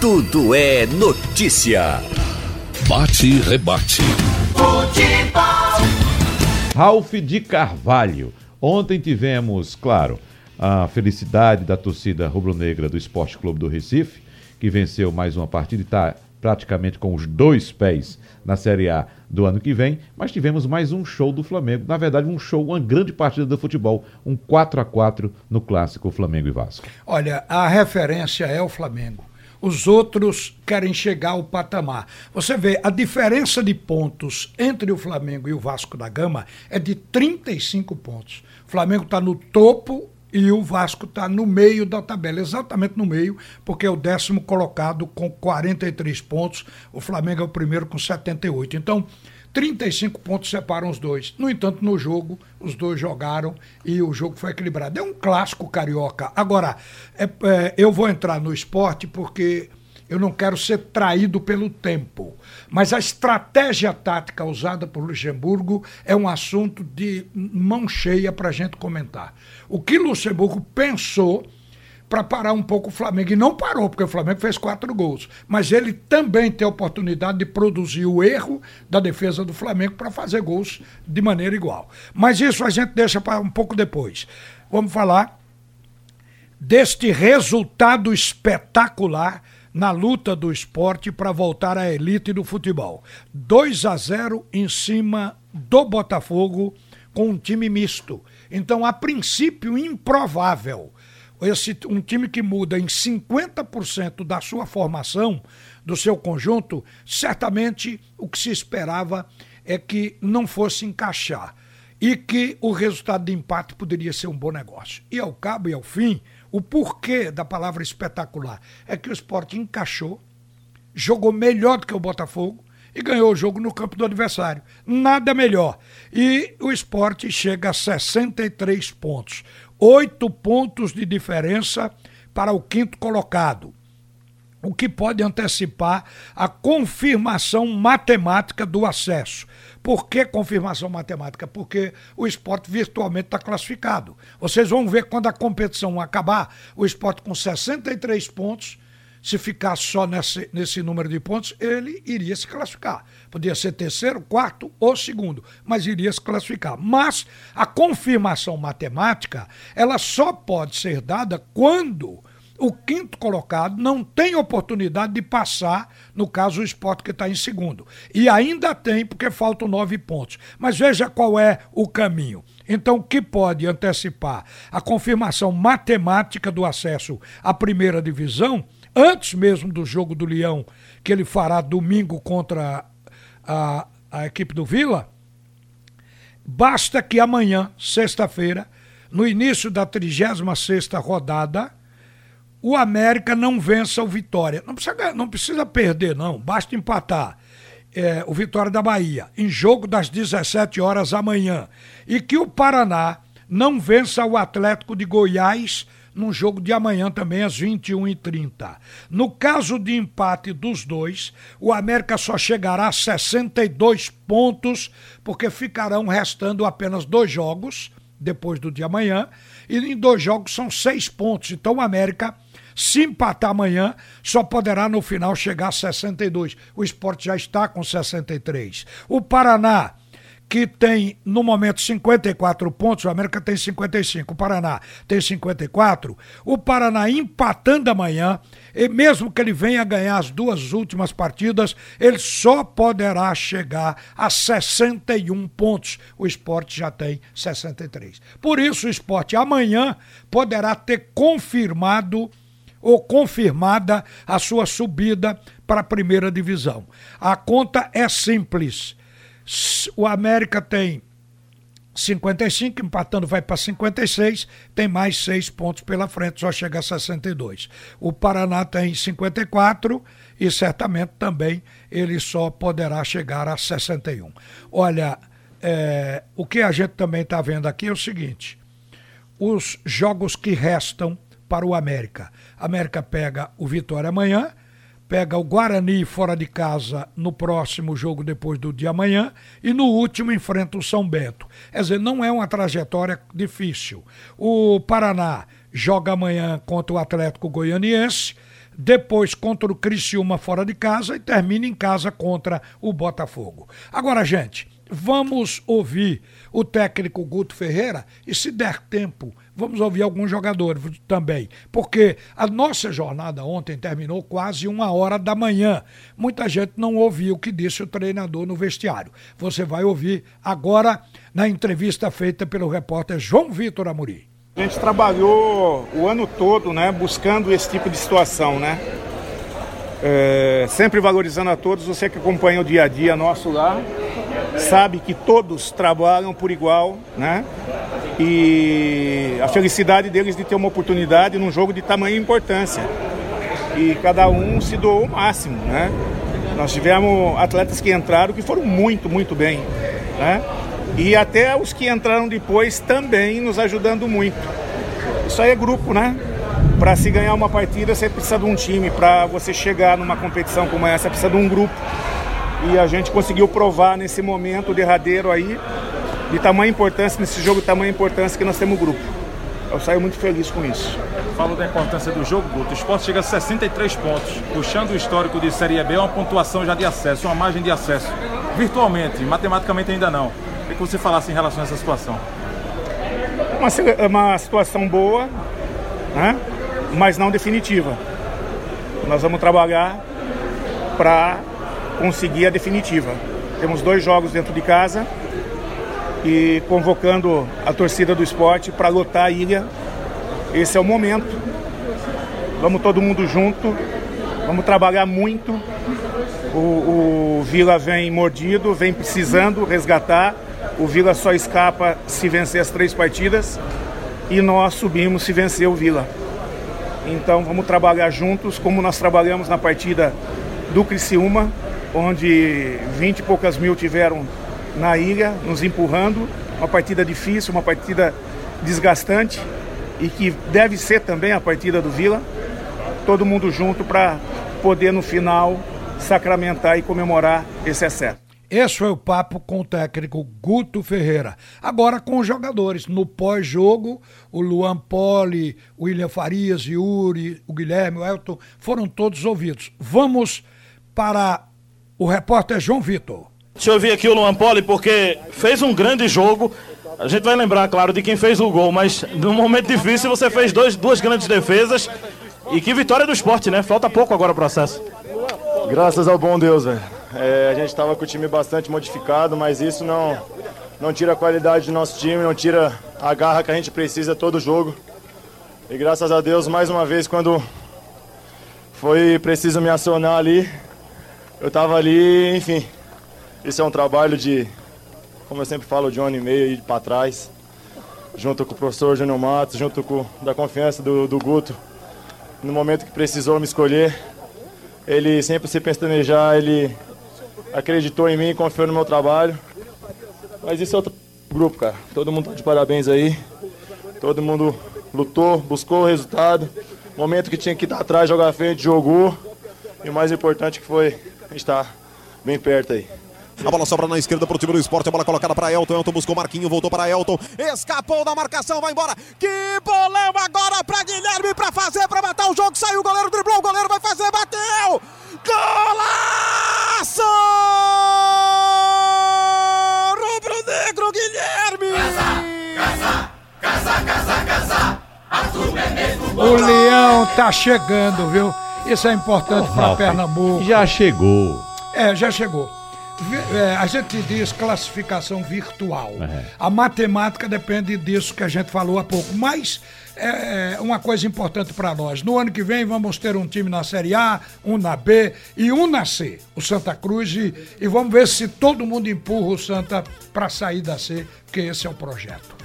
Tudo é notícia. Bate e rebate. Futebol. Ralph de Carvalho. Ontem tivemos, claro, a felicidade da torcida rubro-negra do Esporte Clube do Recife, que venceu mais uma partida e está praticamente com os dois pés na Série A do ano que vem, mas tivemos mais um show do Flamengo. Na verdade, um show, uma grande partida do futebol, um 4 a 4 no clássico Flamengo e Vasco. Olha, a referência é o Flamengo. Os outros querem chegar ao patamar. Você vê, a diferença de pontos entre o Flamengo e o Vasco da Gama é de 35 pontos. O Flamengo está no topo e o Vasco está no meio da tabela, exatamente no meio, porque é o décimo colocado com 43 pontos, o Flamengo é o primeiro com 78. Então, 35 pontos separam os dois. No entanto, no jogo, os dois jogaram e o jogo foi equilibrado. É um clássico carioca. Agora, é, é, eu vou entrar no esporte porque eu não quero ser traído pelo tempo. Mas a estratégia tática usada por Luxemburgo é um assunto de mão cheia para a gente comentar. O que Luxemburgo pensou para parar um pouco o Flamengo. E não parou, porque o Flamengo fez quatro gols. Mas ele também tem a oportunidade de produzir o erro da defesa do Flamengo para fazer gols de maneira igual. Mas isso a gente deixa para um pouco depois. Vamos falar deste resultado espetacular na luta do esporte para voltar à elite do futebol. 2 a 0 em cima do Botafogo com um time misto. Então, a princípio, improvável. Esse, um time que muda em 50% da sua formação, do seu conjunto, certamente o que se esperava é que não fosse encaixar e que o resultado de empate poderia ser um bom negócio. E ao cabo e ao fim, o porquê da palavra espetacular é que o esporte encaixou, jogou melhor do que o Botafogo e ganhou o jogo no campo do adversário. Nada melhor. E o esporte chega a 63 pontos. Oito pontos de diferença para o quinto colocado o que pode antecipar a confirmação matemática do acesso. Por que confirmação matemática? Porque o esporte virtualmente está classificado. Vocês vão ver quando a competição acabar, o esporte com 63 pontos. Se ficar só nesse, nesse número de pontos, ele iria se classificar. Podia ser terceiro, quarto ou segundo, mas iria se classificar. Mas a confirmação matemática, ela só pode ser dada quando o quinto colocado não tem oportunidade de passar, no caso, o esporte que está em segundo. E ainda tem, porque faltam nove pontos. Mas veja qual é o caminho. Então, o que pode antecipar a confirmação matemática do acesso à primeira divisão, antes mesmo do jogo do Leão, que ele fará domingo contra a, a equipe do Vila, basta que amanhã, sexta-feira, no início da 36 sexta rodada, o América não vença o Vitória. Não precisa, não precisa perder, não, basta empatar. É, o Vitória da Bahia, em jogo das 17 horas amanhã. E que o Paraná não vença o Atlético de Goiás num jogo de amanhã também às 21h30. No caso de empate dos dois, o América só chegará a 62 pontos, porque ficarão restando apenas dois jogos depois do de amanhã, e em dois jogos são seis pontos. Então o América se empatar amanhã, só poderá no final chegar a 62. O esporte já está com 63. O Paraná que tem no momento 54 pontos, o América tem 55, o Paraná tem 54. O Paraná empatando amanhã, e mesmo que ele venha ganhar as duas últimas partidas, ele só poderá chegar a 61 pontos. O esporte já tem 63. Por isso, o esporte amanhã poderá ter confirmado ou confirmada a sua subida para a primeira divisão. A conta é simples. O América tem 55, empatando vai para 56, tem mais seis pontos pela frente, só chega a 62. O Paraná tem 54 e certamente também ele só poderá chegar a 61. Olha, é, o que a gente também está vendo aqui é o seguinte: os jogos que restam para o América. América pega o Vitória amanhã, pega o Guarani fora de casa no próximo jogo depois do de amanhã e no último enfrenta o São Bento. Quer dizer, não é uma trajetória difícil. O Paraná joga amanhã contra o Atlético Goianiense, depois contra o Criciúma fora de casa e termina em casa contra o Botafogo. Agora, gente, vamos ouvir o técnico Guto Ferreira e, se der tempo, vamos ouvir alguns jogadores também, porque a nossa jornada ontem terminou quase uma hora da manhã. Muita gente não ouviu o que disse o treinador no vestiário. Você vai ouvir agora na entrevista feita pelo repórter João Vitor Amorim. A gente trabalhou o ano todo, né, buscando esse tipo de situação, né? É, sempre valorizando a todos. Você que acompanha o dia a dia nosso lá, sabe que todos trabalham por igual, né? E a felicidade deles de ter uma oportunidade num jogo de tamanha importância. E cada um se doou o máximo, né? Nós tivemos atletas que entraram que foram muito, muito bem, né? E até os que entraram depois também nos ajudando muito. Isso aí é grupo, né? para se ganhar uma partida você precisa de um time, para você chegar numa competição como essa precisa de um grupo. E a gente conseguiu provar nesse momento derradeiro aí, de tamanha importância, nesse jogo de tamanha importância que nós temos grupo. Eu saio muito feliz com isso. Falo da importância do jogo, Guto. O esporte chega a 63 pontos, puxando o histórico de Série B, uma pontuação já de acesso, uma margem de acesso. Virtualmente, matematicamente ainda não. O que você falasse em relação a essa situação? Uma, uma situação boa, né? mas não definitiva. Nós vamos trabalhar para conseguir a definitiva. Temos dois jogos dentro de casa e convocando a torcida do esporte para lotar a ilha. Esse é o momento. Vamos todo mundo junto, vamos trabalhar muito. O, o Vila vem mordido, vem precisando resgatar. O Vila só escapa se vencer as três partidas e nós subimos se vencer o Vila. Então vamos trabalhar juntos, como nós trabalhamos na partida do Criciúma, onde 20 e poucas mil tiveram na ilha, nos empurrando. Uma partida difícil, uma partida desgastante e que deve ser também a partida do Vila. Todo mundo junto para poder no final sacramentar e comemorar esse acerto. Esse foi o papo com o técnico Guto Ferreira. Agora com os jogadores. No pós-jogo, o Luan Poli, o William Farias, Yuri, o Guilherme, o Elton foram todos ouvidos. Vamos para o repórter João Vitor. Deixa eu ouvir aqui o Luan Poli, porque fez um grande jogo. A gente vai lembrar, claro, de quem fez o gol, mas num momento difícil você fez dois, duas grandes defesas. E que vitória do esporte, né? Falta pouco agora o processo. Graças ao bom Deus, velho. É, a gente estava com o time bastante modificado, mas isso não, não tira a qualidade do nosso time, não tira a garra que a gente precisa todo jogo. E graças a Deus, mais uma vez, quando foi preciso me acionar ali, eu estava ali, enfim. Isso é um trabalho de, como eu sempre falo, de um ano e meio para trás, junto com o professor Júnior Matos, junto com da confiança do, do Guto. No momento que precisou me escolher, ele sempre se pestanejar, ele acreditou em mim, confiou no meu trabalho. Mas isso é outro grupo, cara. Todo mundo tá de parabéns aí. Todo mundo lutou, buscou o resultado. Momento que tinha que estar atrás, jogar frente, jogou. E o mais importante que foi estar bem perto aí. A bola sobra na esquerda para o time do esporte. A bola colocada para Elton. Elton buscou Marquinho, voltou para Elton. Escapou da marcação, vai embora. Que bolão agora para Guilherme para fazer, para matar o jogo. Saiu o goleiro, driblou. O goleiro vai fazer, bateu. Golaço! Rubro-negro Guilherme! Casa, casa, casa, casa, casa. É mesmo o Leão tá chegando, viu? Isso é importante para Pernambuco. Já chegou. É, já chegou. É, a gente diz classificação virtual. É. A matemática depende disso que a gente falou há pouco. Mas é, é uma coisa importante para nós. No ano que vem vamos ter um time na Série A, um na B e um na C, o Santa Cruz. E, e vamos ver se todo mundo empurra o Santa para sair da C, porque esse é o projeto.